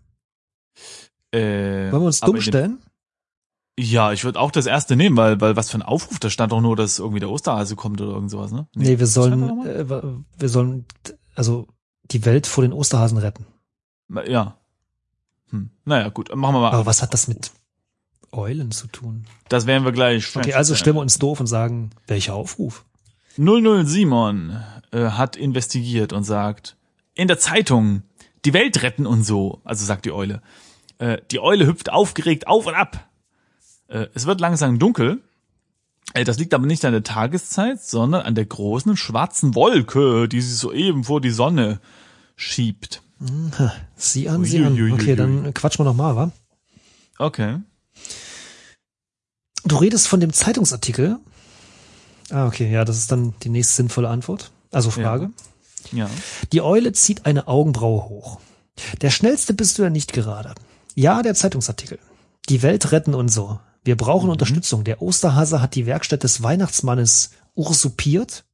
äh, Wollen wir uns dumm stellen? Ja, ich würde auch das erste nehmen, weil, weil was für ein Aufruf, da stand doch nur, dass irgendwie der Osterhase kommt oder irgend sowas, ne? Nee, wir was stand da sollen, äh, wir sollen, also die Welt vor den Osterhasen retten. Ja. Hm. Naja, gut, machen wir mal. Aber was hat das mit Eulen zu tun? Das werden wir gleich. Okay, also stimmen wir uns doof und sagen, welcher Aufruf? 00 Simon äh, hat investigiert und sagt, in der Zeitung, die Welt retten und so, also sagt die Eule. Äh, die Eule hüpft aufgeregt auf und ab. Äh, es wird langsam dunkel. Äh, das liegt aber nicht an der Tageszeit, sondern an der großen schwarzen Wolke, die sich soeben vor die Sonne schiebt. [LAUGHS] Sieh an, sieh an. Okay, dann quatschen wir noch mal, wa? Okay. Du redest von dem Zeitungsartikel. Ah, okay, ja, das ist dann die nächste sinnvolle Antwort. Also Frage. Ja. Die Eule zieht eine Augenbraue hoch. Der schnellste bist du ja nicht gerade. Ja, der Zeitungsartikel. Die Welt retten und so. Wir brauchen Unterstützung. Der Osterhase hat die Werkstatt des Weihnachtsmannes usurpiert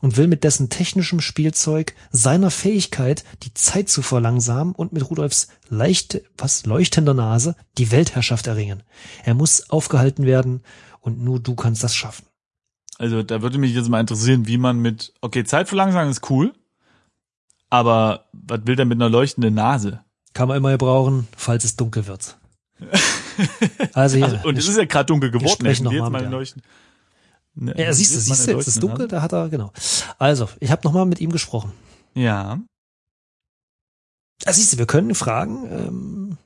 und will mit dessen technischem Spielzeug seiner Fähigkeit, die Zeit zu verlangsamen und mit Rudolfs leicht, was, leuchtender Nase die Weltherrschaft erringen. Er muss aufgehalten werden und nur du kannst das schaffen. Also da würde mich jetzt mal interessieren, wie man mit, okay, Zeit verlangsamen ist cool, aber was will der mit einer leuchtenden Nase? Kann man immer gebrauchen, falls es dunkel wird. [LAUGHS] [LAUGHS] Also hier, Also, und es ist ja gerade dunkel geworden. wir noch jetzt mal leuchten- Ne, Ja, siehst du, siehst du, jetzt ist leuchtende dunkel, da hat er, genau. Also, ich habe nochmal mit ihm gesprochen. Ja, Ah, siehst du, wir können fragen, ähm,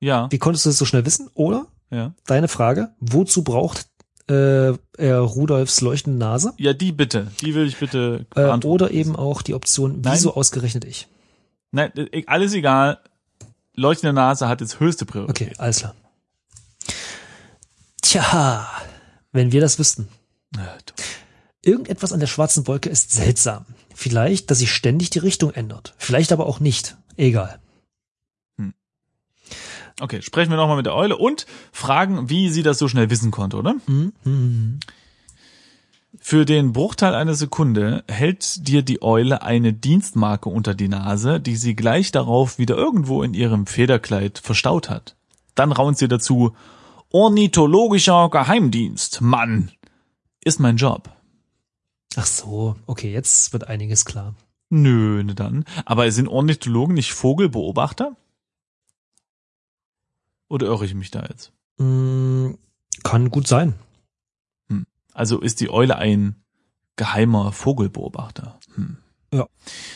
ja, wie konntest du das so schnell wissen? Oder, ja. deine Frage, wozu braucht äh, er Rudolfs leuchtende Nase? Ja, die bitte. Die will ich bitte Äh, oder eben auch die Option, Nein. wieso ausgerechnet ich? Nein, äh, alles egal. Leuchtende Nase hat jetzt höchste Priorität. Okay, alles klar. Tja, wenn wir das wüssten. Irgendetwas an der schwarzen Wolke ist seltsam. Vielleicht, dass sie ständig die Richtung ändert. Vielleicht aber auch nicht. Egal. Okay, sprechen wir nochmal mit der Eule und fragen, wie sie das so schnell wissen konnte, oder? Hm, hm. Für den Bruchteil einer Sekunde hält dir die Eule eine Dienstmarke unter die Nase, die sie gleich darauf wieder irgendwo in ihrem Federkleid verstaut hat. Dann raunt sie dazu, Ornithologischer Geheimdienst, Mann, ist mein Job. Ach so, okay, jetzt wird einiges klar. Nö, ne dann. Aber sind Ornithologen nicht Vogelbeobachter? Oder irre ich mich da jetzt? Hm, kann gut sein. Also ist die Eule ein geheimer Vogelbeobachter. Hm. Ja.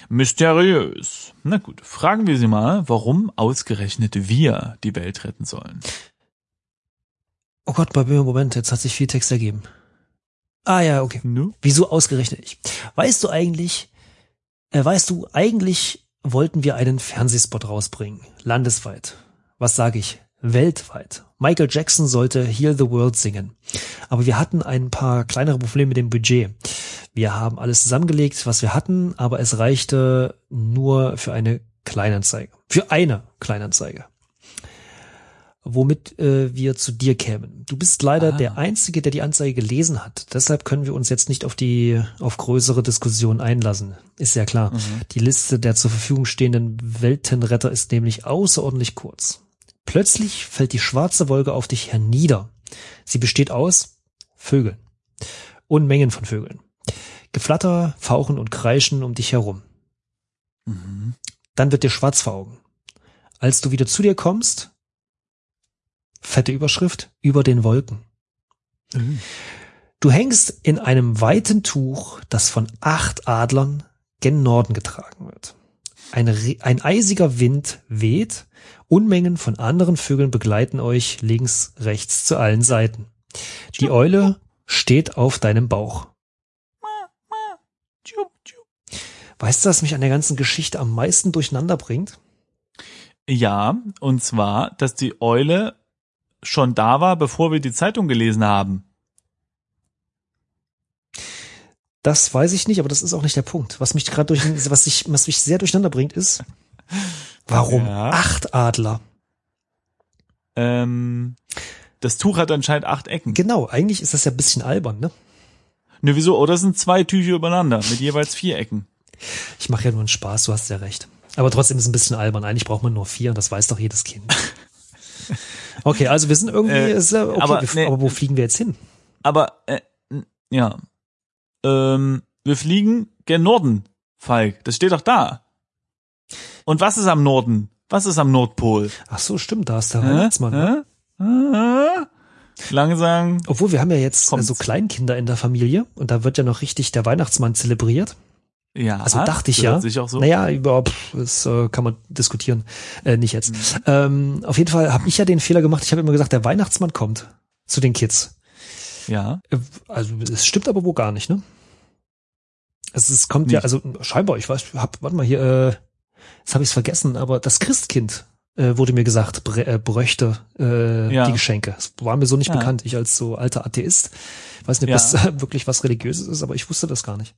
Mysteriös. Na gut, fragen wir sie mal, warum ausgerechnet wir die Welt retten sollen. Oh Gott, bei mir Moment, jetzt hat sich viel Text ergeben. Ah ja, okay. Nu? Wieso ausgerechnet ich? Weißt du eigentlich, äh, weißt du, eigentlich wollten wir einen Fernsehspot rausbringen. Landesweit. Was sage ich? Weltweit. Michael Jackson sollte Heal the World singen. Aber wir hatten ein paar kleinere Probleme mit dem Budget. Wir haben alles zusammengelegt, was wir hatten, aber es reichte nur für eine Kleinanzeige. Für eine Kleinanzeige. Womit äh, wir zu dir kämen. Du bist leider Ah. der Einzige, der die Anzeige gelesen hat. Deshalb können wir uns jetzt nicht auf die auf größere Diskussionen einlassen. Ist ja klar. Die Liste der zur Verfügung stehenden Weltenretter ist nämlich außerordentlich kurz. Plötzlich fällt die schwarze Wolke auf dich hernieder. Sie besteht aus Vögeln. Unmengen von Vögeln. Geflatter, Fauchen und Kreischen um dich herum. Mhm. Dann wird dir schwarz vor Augen. Als du wieder zu dir kommst, fette Überschrift, über den Wolken. Mhm. Du hängst in einem weiten Tuch, das von acht Adlern gen Norden getragen wird. Ein, ein eisiger Wind weht, Unmengen von anderen Vögeln begleiten euch links, rechts zu allen Seiten. Die Eule steht auf deinem Bauch. Weißt du, was mich an der ganzen Geschichte am meisten durcheinander bringt? Ja, und zwar, dass die Eule schon da war, bevor wir die Zeitung gelesen haben. Das weiß ich nicht, aber das ist auch nicht der Punkt. Was mich gerade durch, was ich, was mich sehr durcheinander bringt, ist, warum Ja. acht Adler? Ähm, das Tuch hat anscheinend acht Ecken. Genau, eigentlich ist das ja ein bisschen albern, ne? Ne, wieso? Oder es sind zwei Tücher übereinander mit jeweils vier Ecken. Ich mache ja nur einen Spaß, du hast ja recht. Aber trotzdem ist es ein bisschen albern. Eigentlich braucht man nur vier, das weiß doch jedes Kind. [LAUGHS] Okay, also wir sind irgendwie, Äh, ist ja okay, aber, wir, nee. aber wo fliegen wir jetzt hin? Aber, äh, ja. Ähm, wir fliegen gen Norden, Falk. Das steht doch da. Und was ist am Norden? Was ist am Nordpol? Ach so, stimmt, da ist der? Weihnachtsmann. ne? Hä? Hä? Langsam. Obwohl wir haben ja jetzt Kommt's. so Kleinkinder in der Familie und da wird ja noch richtig der Weihnachtsmann zelebriert. Ja. Also dachte ich ja. Sich auch so. Naja, überhaupt, das äh, kann man diskutieren. Äh, nicht jetzt. Mhm. Ähm, auf jeden Fall habe ich ja den Fehler gemacht. Ich habe immer gesagt, der Weihnachtsmann kommt zu den Kids. Ja. Äh, Also es stimmt aber wohl gar nicht, ne? Also es kommt ja, Nicht. also scheinbar, ich weiß, hab, warte mal hier, äh, jetzt habe ich es vergessen, aber das Christkind äh, wurde mir gesagt, brä, äh, bräuchte äh, Ja. die Geschenke. Das war mir so nicht Ja. bekannt. Ich als so alter Atheist weiß nicht, ob Ja. das [LAUGHS] wirklich was Religiöses ist, aber ich wusste das gar nicht.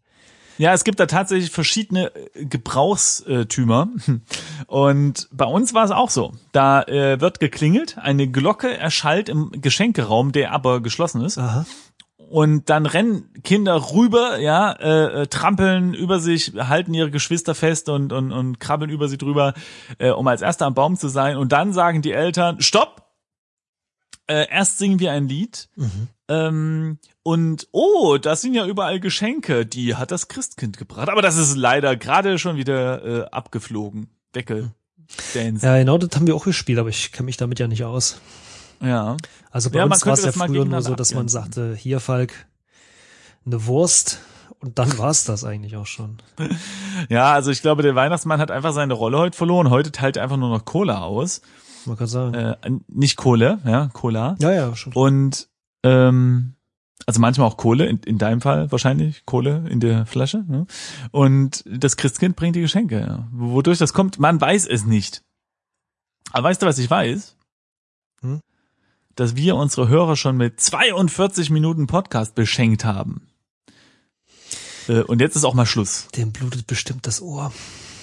Ja, es gibt da tatsächlich verschiedene äh, Gebrauchstümer. [LAUGHS] Und bei uns war es auch so. Da äh, wird geklingelt, eine Glocke erschallt im Geschenkeraum, der aber geschlossen ist. Aha. Und dann rennen Kinder rüber, ja, äh, äh, trampeln über sich, halten ihre Geschwister fest und, und, und krabbeln über sie drüber, äh, um als Erster am Baum zu sein. Und dann sagen die Eltern, stopp! Äh, erst singen wir ein Lied. Mhm. Ähm, und oh, das sind ja überall Geschenke, die hat das Christkind gebracht. Aber das ist leider gerade schon wieder äh, abgeflogen. Deckel. Dance. Ja, genau, das haben wir auch gespielt, aber ich kenne mich damit ja nicht aus. Ja. Also bei Ja, man uns war es ja früher nur so, dass man abgrenzen. sagte, hier Falk, eine Wurst und dann war es das eigentlich auch schon. [LAUGHS] Ja, also ich glaube, der Weihnachtsmann hat einfach seine Rolle heute verloren. Heute teilt er einfach nur noch Cola aus. Man kann sagen. Äh, nicht Kohle, ja, Cola. ja, ja, schon. Und ähm, also manchmal auch Kohle, in, in deinem Fall wahrscheinlich Kohle in der Flasche. Ne? Und das Christkind bringt die Geschenke. Ja. Wodurch das kommt, man weiß es nicht. Aber weißt du, was ich weiß? Hm? Dass wir unsere Hörer schon mit 42 Minuten Podcast beschenkt haben. Äh, Und jetzt ist auch mal Schluss. Dem blutet bestimmt das Ohr.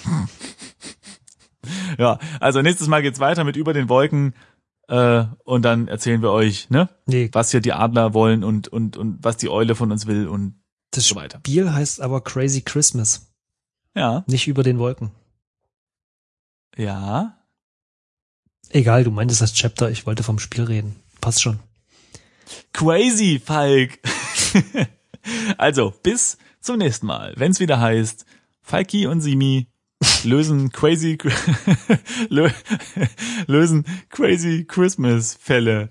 [LAUGHS] Ja, also nächstes Mal geht's weiter mit über den Wolken äh, und dann erzählen wir euch, ne, Nee, was hier die Adler wollen und und und was die Eule von uns will und das so weiter. Spiel heißt aber Crazy Christmas, Ja, nicht über den Wolken. ja. Egal, du meintest das Chapter, ich wollte vom Spiel reden. Passt schon. Crazy, Falk. [LAUGHS] also, bis zum nächsten Mal, wenn's wieder heißt, Falki und Simi lösen crazy [LAUGHS] lö- lösen crazy Christmas Fälle.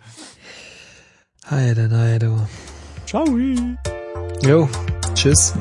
Heide, neide. Ciao. Jo, tschüss.